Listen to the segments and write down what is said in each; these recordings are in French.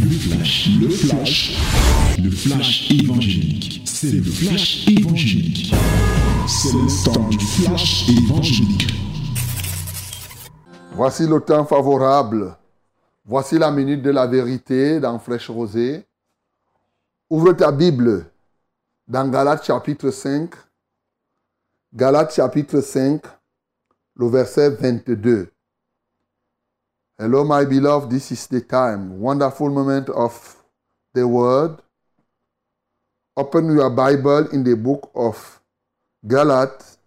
Le flash, le flash, le flash évangélique. C'est le flash évangélique. C'est le temps du flash évangélique. Voici le temps favorable. Voici la minute de la vérité dans Flèche Rosée. Ouvre ta Bible dans Galates chapitre 5. Galates chapitre 5, le verset 22. Hello, my beloved, this is the time. Wonderful moment of the word. Open your Bible in the book of Galates,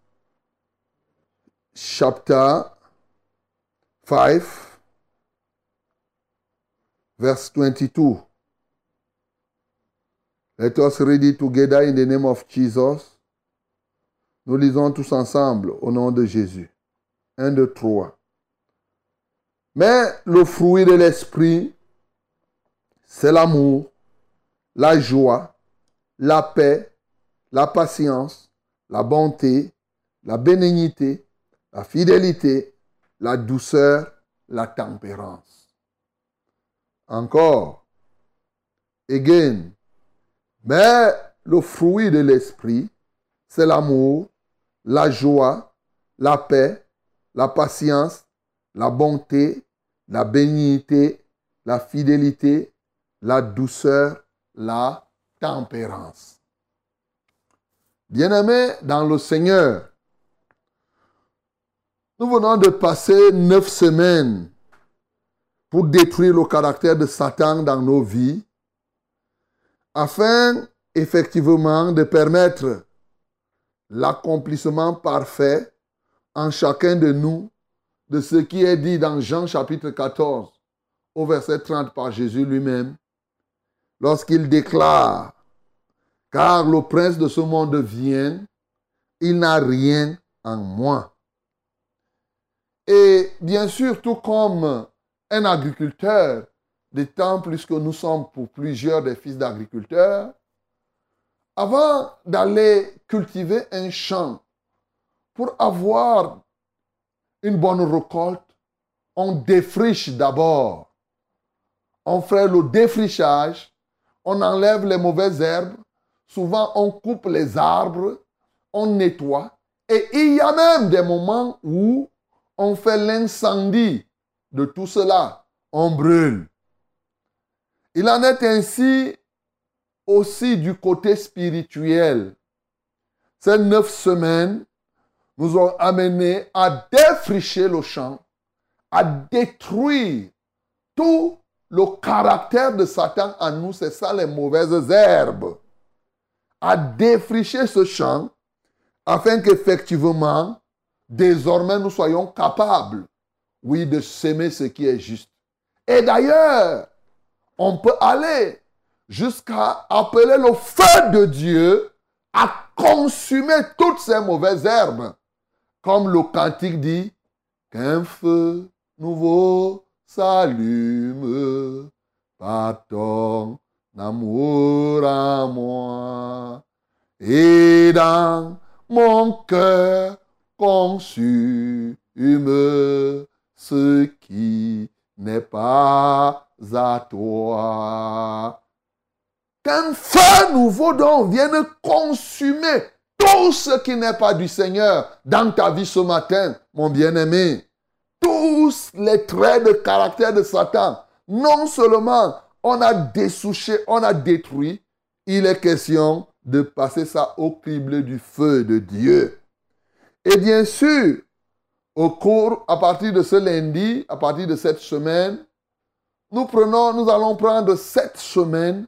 chapter 5, verse 22. Let us read it together in the name of Jesus. Nous lisons tous ensemble au nom de Jésus. 1, 2, 3. Mais le fruit de l'esprit, c'est l'amour, la joie, la paix, la patience, la bonté, la bénignité, la fidélité, la douceur, la tempérance. Encore. Again. Mais le fruit de l'esprit, c'est l'amour, la joie, la paix, la patience, la bonté, la bénignité, la fidélité, la douceur, la tempérance. Bien-aimés dans le Seigneur, nous venons de passer neuf semaines pour détruire le caractère de Satan dans nos vies, afin effectivement de permettre l'accomplissement parfait en chacun de nous de ce qui est dit dans Jean chapitre 14 au verset 30 par Jésus lui-même, lorsqu'il déclare, car le prince de ce monde vient, il n'a rien en moi. Et bien sûr, tout comme un agriculteur, des temps plus que nous sommes pour plusieurs des fils d'agriculteurs, avant d'aller cultiver un champ, pour avoir une bonne récolte, on défriche d'abord. On fait le défrichage, on enlève les mauvaises herbes, souvent on coupe les arbres, on nettoie. Et il y a même des moments où on fait l'incendie de tout cela, on brûle. Il en est ainsi aussi du côté spirituel. Ces neuf semaines nous ont amenés à défricher le champ, à détruire tout le caractère de Satan en nous, c'est ça les mauvaises herbes, à défricher ce champ afin qu'effectivement, désormais, nous soyons capables, oui, de s'aimer ce qui est juste. Et d'ailleurs, on peut aller jusqu'à appeler le feu de Dieu à consumer toutes ces mauvaises herbes comme le cantique dit, qu'un feu nouveau s'allume par ton amour à moi. Et dans mon cœur consume ce qui n'est pas à toi. Qu'un feu nouveau donc vienne consumer tout ce qui n'est pas du Seigneur dans ta vie ce matin, mon bien-aimé, tous les traits de caractère de Satan, non seulement on a dessouché, on a détruit, il est question de passer ça au crible du feu de Dieu. Et bien sûr, au cours, à partir de ce lundi, à partir de cette semaine, nous prenons, nous allons prendre cette semaine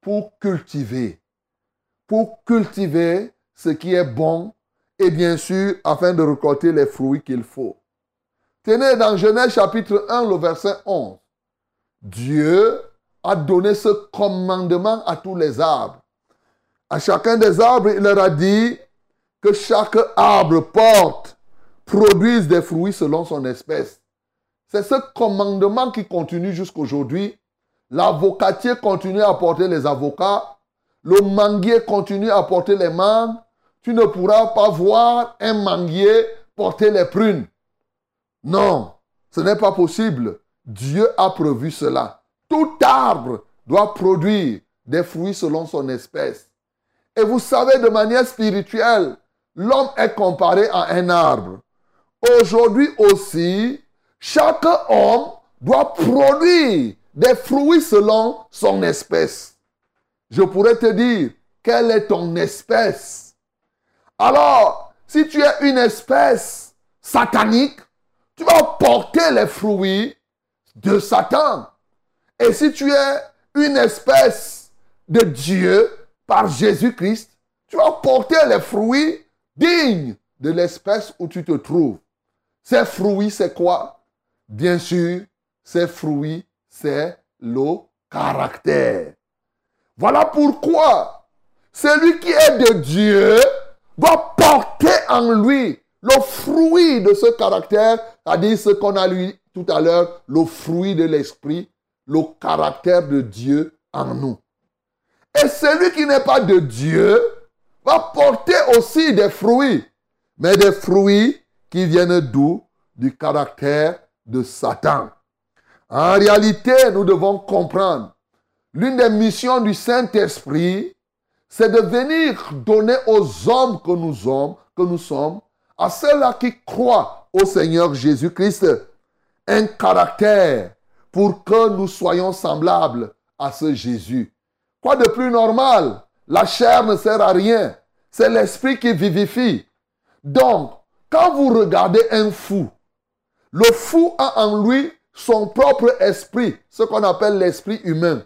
pour cultiver. Pour cultiver ce qui est bon et bien sûr afin de récolter les fruits qu'il faut. Tenez dans Genèse chapitre 1, le verset 11. Dieu a donné ce commandement à tous les arbres. À chacun des arbres, il leur a dit que chaque arbre porte, produise des fruits selon son espèce. C'est ce commandement qui continue jusqu'aujourd'hui. L'avocatier continue à porter les avocats. Le manguier continue à porter les mangues tu ne pourras pas voir un manguier porter les prunes. Non, ce n'est pas possible. Dieu a prévu cela. Tout arbre doit produire des fruits selon son espèce. Et vous savez, de manière spirituelle, l'homme est comparé à un arbre. Aujourd'hui aussi, chaque homme doit produire des fruits selon son espèce. Je pourrais te dire, quelle est ton espèce? Alors, si tu es une espèce satanique, tu vas porter les fruits de Satan. Et si tu es une espèce de Dieu par Jésus-Christ, tu vas porter les fruits dignes de l'espèce où tu te trouves. Ces fruits, c'est quoi? Bien sûr, ces fruits, c'est le caractère. Voilà pourquoi celui qui est de Dieu doit porter en lui le fruit de ce caractère, c'est-à-dire ce qu'on a lu tout à l'heure, le fruit de l'esprit, le caractère de Dieu en nous. Et celui qui n'est pas de Dieu va porter aussi des fruits, mais des fruits qui viennent d'où? Du caractère de Satan. En réalité, nous devons comprendre, l'une des missions du Saint-Esprit, c'est de venir donner aux hommes que nous sommes, à ceux-là qui croient au Seigneur Jésus-Christ, un caractère pour que nous soyons semblables à ce Jésus. Quoi de plus normal? La chair ne sert à rien. C'est l'esprit qui vivifie. Donc, quand vous regardez un fou, le fou a en lui son propre esprit, ce qu'on appelle l'esprit humain.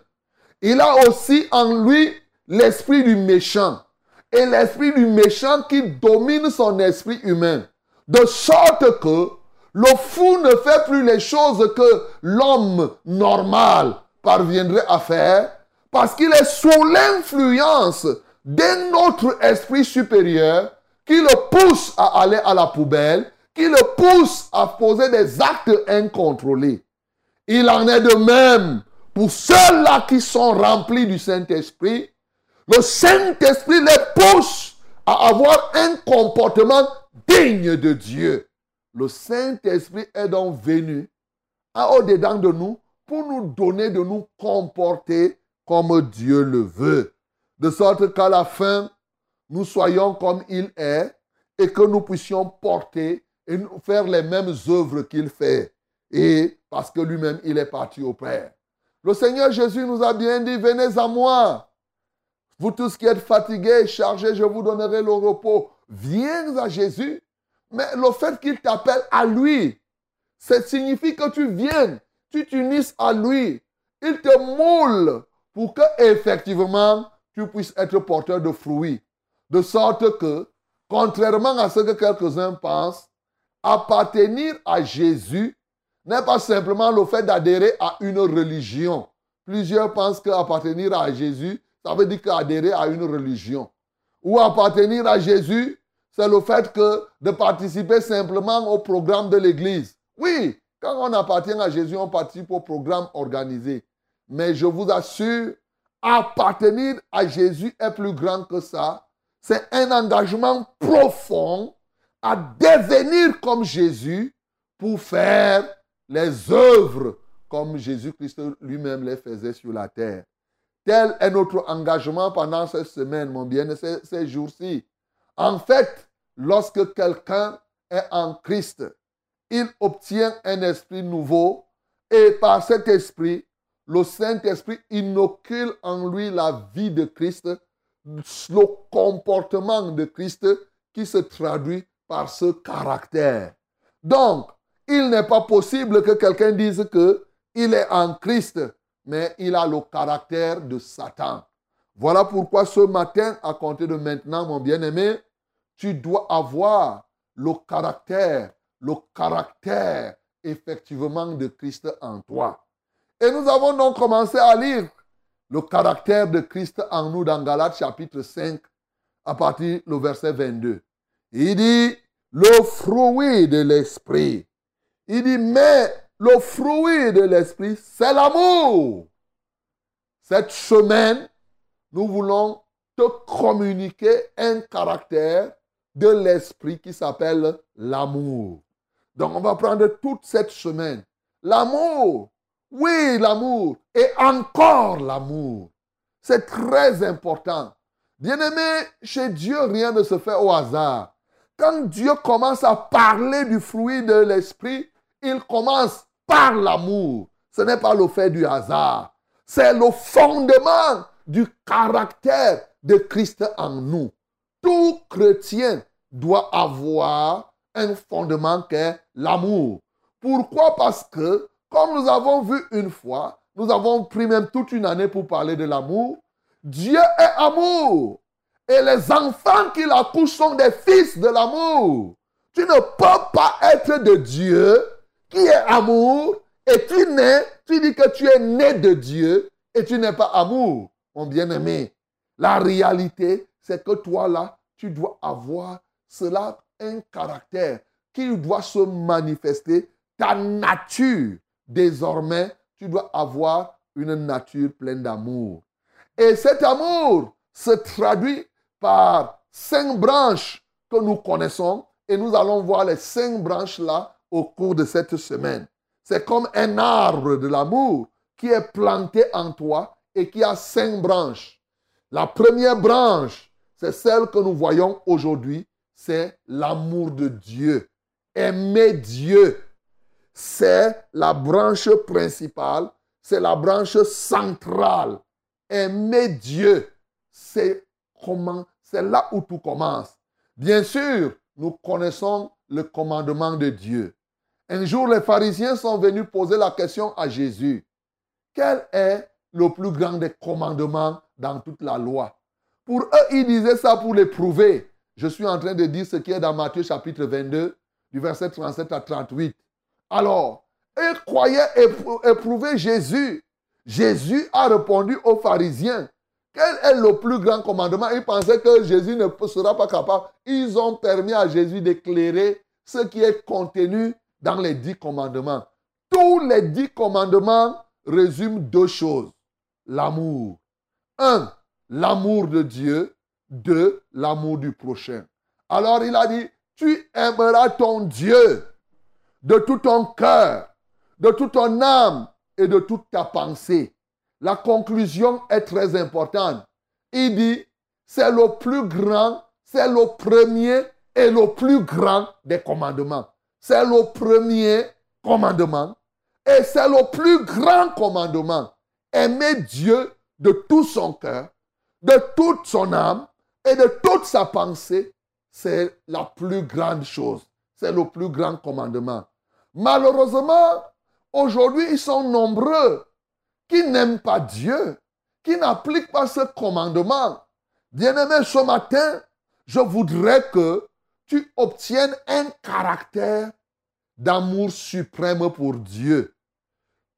Il a aussi en lui l'esprit du méchant et l'esprit du méchant qui domine son esprit humain. De sorte que le fou ne fait plus les choses que l'homme normal parviendrait à faire parce qu'il est sous l'influence d'un autre esprit supérieur qui le pousse à aller à la poubelle, qui le pousse à poser des actes incontrôlés. Il en est de même pour ceux-là qui sont remplis du Saint-Esprit. Le Saint-Esprit les pousse à avoir un comportement digne de Dieu. Le Saint-Esprit est donc venu au-dedans de nous pour nous donner de nous comporter comme Dieu le veut. De sorte qu'à la fin, nous soyons comme il est et que nous puissions porter et faire les mêmes œuvres qu'il fait. Et parce que lui-même, il est parti au Père. Le Seigneur Jésus nous a bien dit, venez à moi. Vous tous qui êtes fatigués, chargés, je vous donnerai le repos. Viens à Jésus. Mais le fait qu'il t'appelle à lui, ça signifie que tu viennes, tu t'unisses à lui. Il te moule pour que effectivement tu puisses être porteur de fruits. De sorte que, contrairement à ce que quelques-uns pensent, appartenir à Jésus n'est pas simplement le fait d'adhérer à une religion. Plusieurs pensent qu'appartenir à Jésus, ça veut dire qu'adhérer à une religion. Ou appartenir à Jésus, c'est le fait que de participer simplement au programme de l'Église. Oui, quand on appartient à Jésus, on participe au programme organisé. Mais je vous assure, appartenir à Jésus est plus grand que ça. C'est un engagement profond à devenir comme Jésus pour faire les œuvres comme Jésus-Christ lui-même les faisait sur la terre. Tel est notre engagement pendant cette semaine, mon bien, ces, ces jours-ci. En fait, lorsque quelqu'un est en Christ, il obtient un esprit nouveau et par cet esprit, le Saint-Esprit inocule en lui la vie de Christ, le comportement de Christ qui se traduit par ce caractère. Donc, il n'est pas possible que quelqu'un dise que il est en Christ, mais il a le caractère de Satan. Voilà pourquoi ce matin, à compter de maintenant, mon bien-aimé, tu dois avoir le caractère, le caractère effectivement de Christ en toi. Et nous avons donc commencé à lire le caractère de Christ en nous dans Galates chapitre 5, à partir du verset 22. Il dit, le fruit de l'esprit. Il dit, mais le fruit de l'esprit, c'est l'amour. Cette semaine, nous voulons te communiquer un caractère de l'esprit qui s'appelle l'amour. Donc, on va prendre toute cette semaine. L'amour, Oui, l'amour. Et encore l'amour. C'est très important. Bien-aimé, chez Dieu, rien ne se fait au hasard. Quand Dieu commence à parler du fruit de l'esprit, il commence par l'amour. Ce n'est pas le fait du hasard. C'est le fondement du caractère de Christ en nous. Tout chrétien doit avoir un fondement qui est l'amour. Pourquoi? Parce que, comme nous avons vu une fois, nous avons pris même toute une année pour parler de l'amour. Dieu est amour. Et les enfants qu'il accouche sont des fils de l'amour. Tu ne peux pas être de Dieu qui est amour et tu nais, tu dis que tu es né de Dieu et tu n'es pas amour, mon bien-aimé. La réalité, c'est que toi là, tu dois avoir cela, un caractère qui doit se manifester, ta nature. Désormais, tu dois avoir une nature pleine d'amour. Et cet amour se traduit par cinq branches que nous connaissons et nous allons voir les cinq branches là au cours de cette semaine. C'est comme un arbre de l'amour qui est planté en toi et qui a cinq branches. La première branche, c'est celle que nous voyons aujourd'hui, c'est l'amour de Dieu. Aimer Dieu, c'est la branche principale, c'est la branche centrale. Aimer Dieu, c'est comment, c'est là où tout commence. Bien sûr, nous connaissons le commandement de Dieu. Un jour, les pharisiens sont venus poser la question à Jésus. Quel est le plus grand des commandements dans toute la loi? Pour eux, ils disaient ça pour les prouver. Je suis en train de dire ce qui est dans Matthieu chapitre 22, du verset 37 à 38. Alors, ils croyaient éprouver Jésus. Jésus a répondu aux pharisiens. Quel est le plus grand commandement? Ils pensaient que Jésus ne sera pas capable. Ils ont permis à Jésus d'éclairer ce qui est contenu dans les dix commandements. Tous les dix commandements résument deux choses. L'amour. Un, l'amour de Dieu. Deux, l'amour du prochain. Alors il a dit, tu aimeras ton Dieu de tout ton cœur, de toute ton âme et de toute ta pensée. La conclusion est très importante. Il dit, c'est le plus grand, c'est le premier et le plus grand des commandements. C'est le premier commandement et c'est le plus grand commandement. Aimer Dieu de tout son cœur, de toute son âme et de toute sa pensée, c'est la plus grande chose. C'est le plus grand commandement. Malheureusement, aujourd'hui, ils sont nombreux qui n'aiment pas Dieu, qui n'appliquent pas ce commandement. Bien-aimé, ce matin, je voudrais que tu obtiennes un caractère d'amour suprême pour Dieu.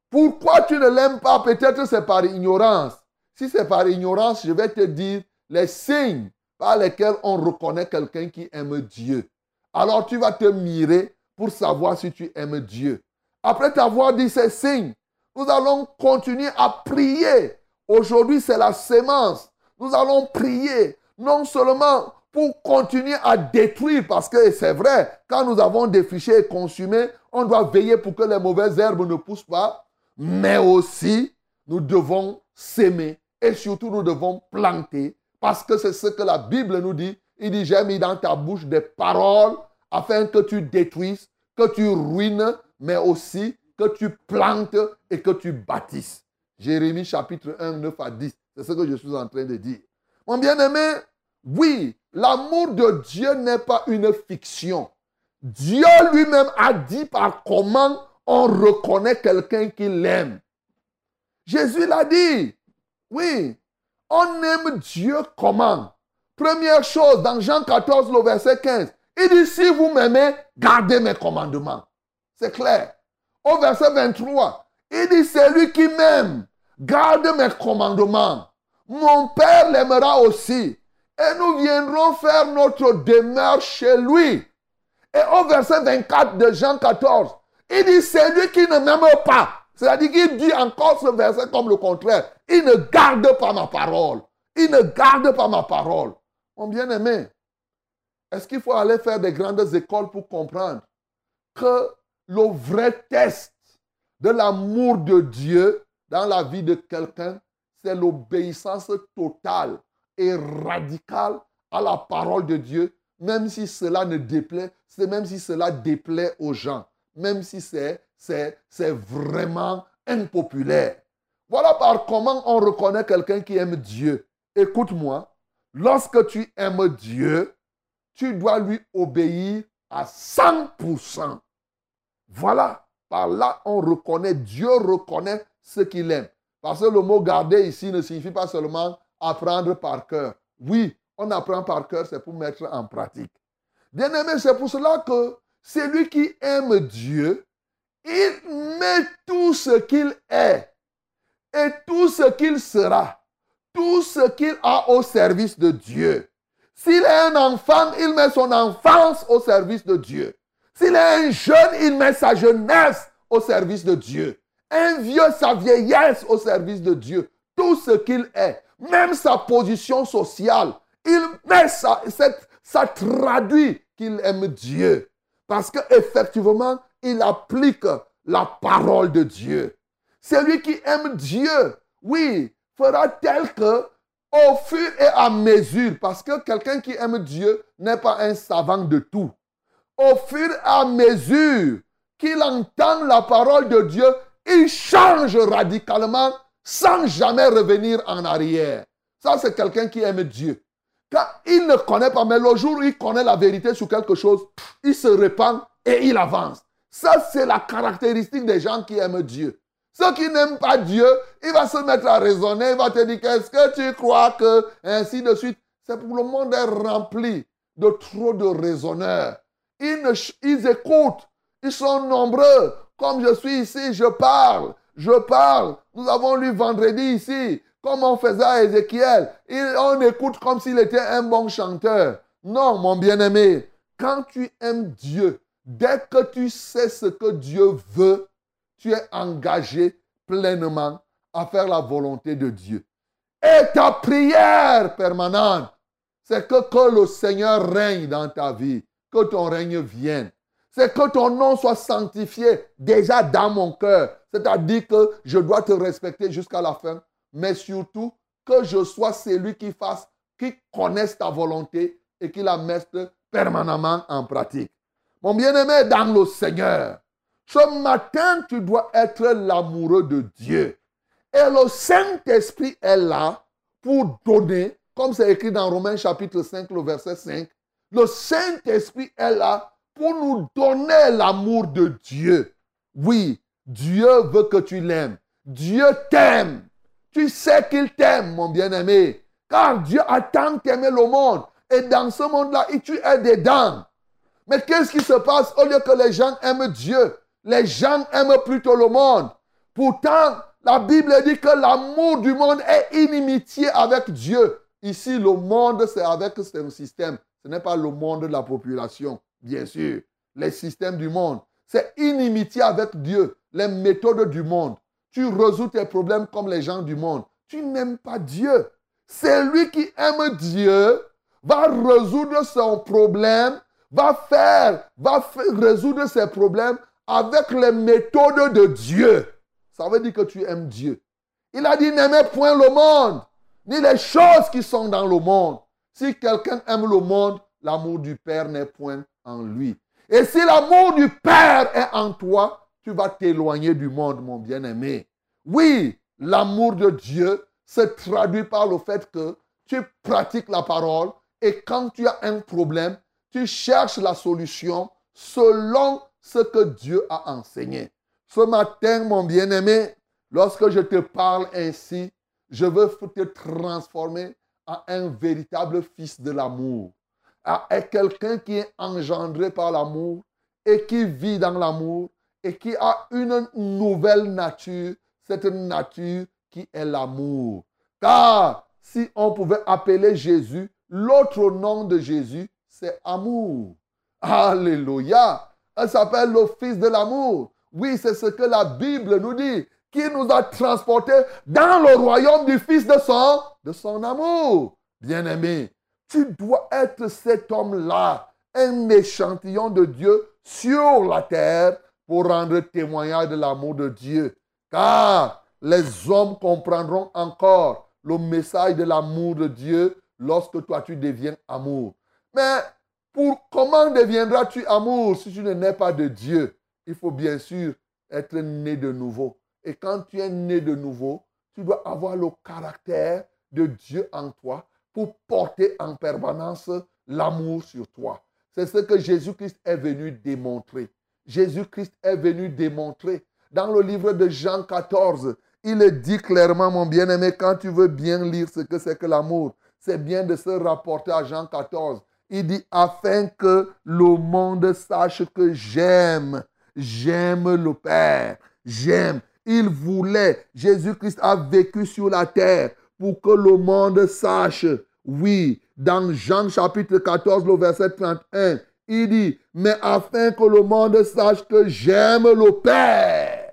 Pourquoi tu ne l'aimes pas? Peut-être c'est par ignorance. Si c'est par ignorance, je vais te dire les signes par lesquels on reconnaît quelqu'un qui aime Dieu. Alors tu vas te mirer pour savoir si tu aimes Dieu. Après t'avoir dit ces signes, nous allons continuer à prier. Aujourd'hui, c'est la sémence. Nous allons prier non seulement pour continuer à détruire, parce que c'est vrai, quand nous avons défriché et consumé, on doit veiller pour que les mauvaises herbes ne poussent pas, mais aussi nous devons s'aimer et surtout nous devons planter, parce que c'est ce que la Bible nous dit. Il dit, j'ai mis dans ta bouche des paroles afin que tu détruises, que tu ruines, mais aussi que tu plantes et que tu bâtisses. Jérémie chapitre 1, 9 à 10. C'est ce que je suis en train de dire. Mon bien-aimé, oui, l'amour de Dieu n'est pas une fiction. Dieu lui-même a dit par comment on reconnaît quelqu'un qui l'aime. Jésus l'a dit. Oui, on aime Dieu comment? Première chose, dans Jean 14, le verset 15, il dit, si vous m'aimez, gardez mes commandements. C'est clair. Au verset 23, il dit, c'est lui qui m'aime, garde mes commandements. Mon Père l'aimera aussi et nous viendrons faire notre demeure chez lui. Et au verset 24 de Jean 14, il dit, c'est lui qui ne m'aime pas. C'est-à-dire qu'il dit encore ce verset comme le contraire. Il ne garde pas ma parole. Il ne garde pas ma parole. Mon bien-aimé, est-ce qu'il faut aller faire des grandes écoles pour comprendre que le vrai test, de l'amour de Dieu dans la vie de quelqu'un, c'est l'obéissance totale et radicale à la parole de Dieu, même si cela ne déplaît, c'est même si cela déplaît aux gens, même si c'est, c'est, c'est vraiment impopulaire. Voilà par comment on reconnaît quelqu'un qui aime Dieu. Écoute-moi, lorsque tu aimes Dieu, tu dois lui obéir à 100%. Voilà, par là on reconnaît, Dieu reconnaît ce qu'il aime. Parce que le mot garder ici ne signifie pas seulement apprendre par cœur. Oui, on apprend par cœur, c'est pour mettre en pratique. Bien aimé, c'est pour cela que celui qui aime Dieu, il met tout ce qu'il est et tout ce qu'il sera, tout ce qu'il a au service de Dieu. S'il est un enfant, il met son enfance au service de Dieu. S'il est un jeune, il met sa jeunesse au service de Dieu. Un vieux, sa vieillesse au service de Dieu. Tout ce qu'il est, même sa position sociale, il met ça, ça traduit qu'il aime Dieu. Parce qu'effectivement, il applique la parole de Dieu. Celui qui aime Dieu, oui, fera tel que, au fur et à mesure, parce que quelqu'un qui aime Dieu n'est pas un savant de tout. Au fur et à mesure qu'il entend la parole de Dieu, il change radicalement sans jamais revenir en arrière. Ça, c'est quelqu'un qui aime Dieu. Quand il ne connaît pas, mais le jour où il connaît la vérité sur quelque chose, il se répand et il avance. Ça, c'est la caractéristique des gens qui aiment Dieu. Ceux qui n'aiment pas Dieu, il va se mettre à raisonner, il va te dire qu'est-ce que tu crois que, ainsi de suite. C'est pour le monde est rempli de trop de raisonneurs. Ils, ils écoutent, ils sont nombreux. Comme je suis ici, je parle, je parle. Nous avons lu vendredi ici, comme on faisait à Ézéchiel. on écoute comme s'il était un bon chanteur. Non, mon bien-aimé, quand tu aimes Dieu, dès que tu sais ce que Dieu veut, tu es engagé pleinement à faire la volonté de Dieu. Et ta prière permanente, c'est que, que le Seigneur règne dans ta vie, que ton règne vienne. C'est que ton nom soit sanctifié déjà dans mon cœur. C'est-à-dire que je dois te respecter jusqu'à la fin, mais surtout que je sois celui qui fasse, qui connaisse ta volonté et qui la mette permanemment en pratique. Mon bien-aimé dans le Seigneur, ce matin, tu dois être l'amoureux de Dieu. Et le Saint-Esprit est là pour donner, comme c'est écrit dans Romains chapitre 5, le verset 5, le Saint-Esprit est là pour nous donner l'amour de Dieu. Oui, Dieu veut que tu l'aimes. Dieu t'aime. Tu sais qu'il t'aime, mon bien-aimé. Car Dieu a tant aimé le monde. Et dans ce monde-là, tu es dedans. Mais qu'est-ce qui se passe au lieu que les gens aiment Dieu? Les gens aiment plutôt le monde. Pourtant, la Bible dit que l'amour du monde est inimitié avec Dieu. Ici, le monde, c'est avec ce système. Ce n'est pas le monde de la population, bien sûr. Les systèmes du monde. C'est inimitié avec Dieu. Les méthodes du monde. Tu résous tes problèmes comme les gens du monde. Tu n'aimes pas Dieu. C'est lui qui aime Dieu va résoudre son problème, va faire, va résoudre ses problèmes avec les méthodes de Dieu. Ça veut dire que tu aimes Dieu. Il a dit n'aimez point le monde, ni les choses qui sont dans le monde. Si quelqu'un aime le monde, l'amour du Père n'est point en lui. Et si l'amour du Père est en toi, tu vas t'éloigner du monde, mon bien-aimé. Oui, l'amour de Dieu se traduit par le fait que tu pratiques la parole et quand tu as un problème, tu cherches la solution selon ce que Dieu a enseigné. Ce matin, mon bien-aimé, lorsque je te parle ainsi, je veux te transformer en un véritable fils de l'amour, à quelqu'un qui est engendré par l'amour et qui vit dans l'amour et qui a une nouvelle nature, cette nature qui est l'amour. Car si on pouvait appeler Jésus, l'autre nom de Jésus, c'est amour. Alléluia. Elle s'appelle le Fils de l'amour. Oui, c'est ce que la Bible nous dit, qui nous a transportés dans le royaume du Fils de son, de son amour. Bien-aimé, tu dois être cet homme-là, un échantillon de Dieu sur la terre pour rendre témoignage de l'amour de Dieu. Car les hommes comprendront encore le message de l'amour de Dieu lorsque toi tu deviens amour. Mais pour comment deviendras-tu amour si tu ne nais pas de Dieu? Il faut bien sûr être né de nouveau. Et quand tu es né de nouveau, tu dois avoir le caractère de Dieu en toi pour porter en permanence l'amour sur toi. C'est ce que Jésus-Christ est venu démontrer. Jésus-Christ est venu démontrer. Dans le livre de Jean 14, il dit clairement, mon bien-aimé, quand tu veux bien lire ce que c'est que l'amour, c'est bien de se rapporter à Jean 14. Il dit, afin que le monde sache que j'aime, j'aime le Père, j'aime. Il voulait, Jésus-Christ a vécu sur la terre pour que le monde sache. Oui, dans Jean chapitre 14, le verset 31, il dit, mais afin que le monde sache que j'aime le Père.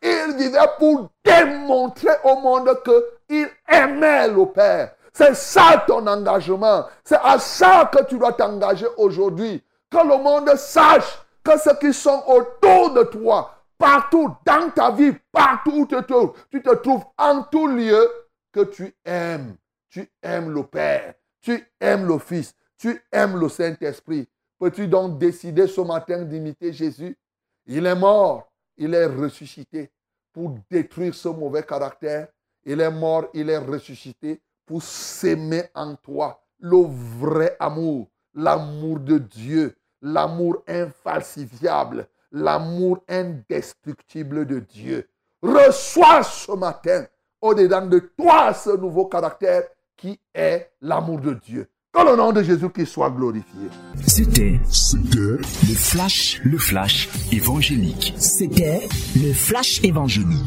Il vivait pour démontrer au monde qu'il aimait le Père. C'est ça ton engagement. C'est à ça que tu dois t'engager aujourd'hui. Que le monde sache que ceux qui sont autour de toi, partout dans ta vie, partout où tu te trouves, tu te trouves en tout lieu, que tu aimes. Tu aimes le Père, tu aimes le Fils, tu aimes le Saint-Esprit. Peux-tu donc décider ce matin d'imiter Jésus? Il est mort, il est ressuscité pour détruire ce mauvais caractère. Il est mort, il est ressuscité pour s'aimer en toi. Le vrai amour, l'amour de Dieu, l'amour infalsifiable, l'amour indestructible de Dieu. Reçois ce matin au-dedans de toi ce nouveau caractère qui est l'amour de Dieu. Que le nom de Jésus qui soit glorifié. C'était le flash, le flash évangélique. C'était le flash évangélique.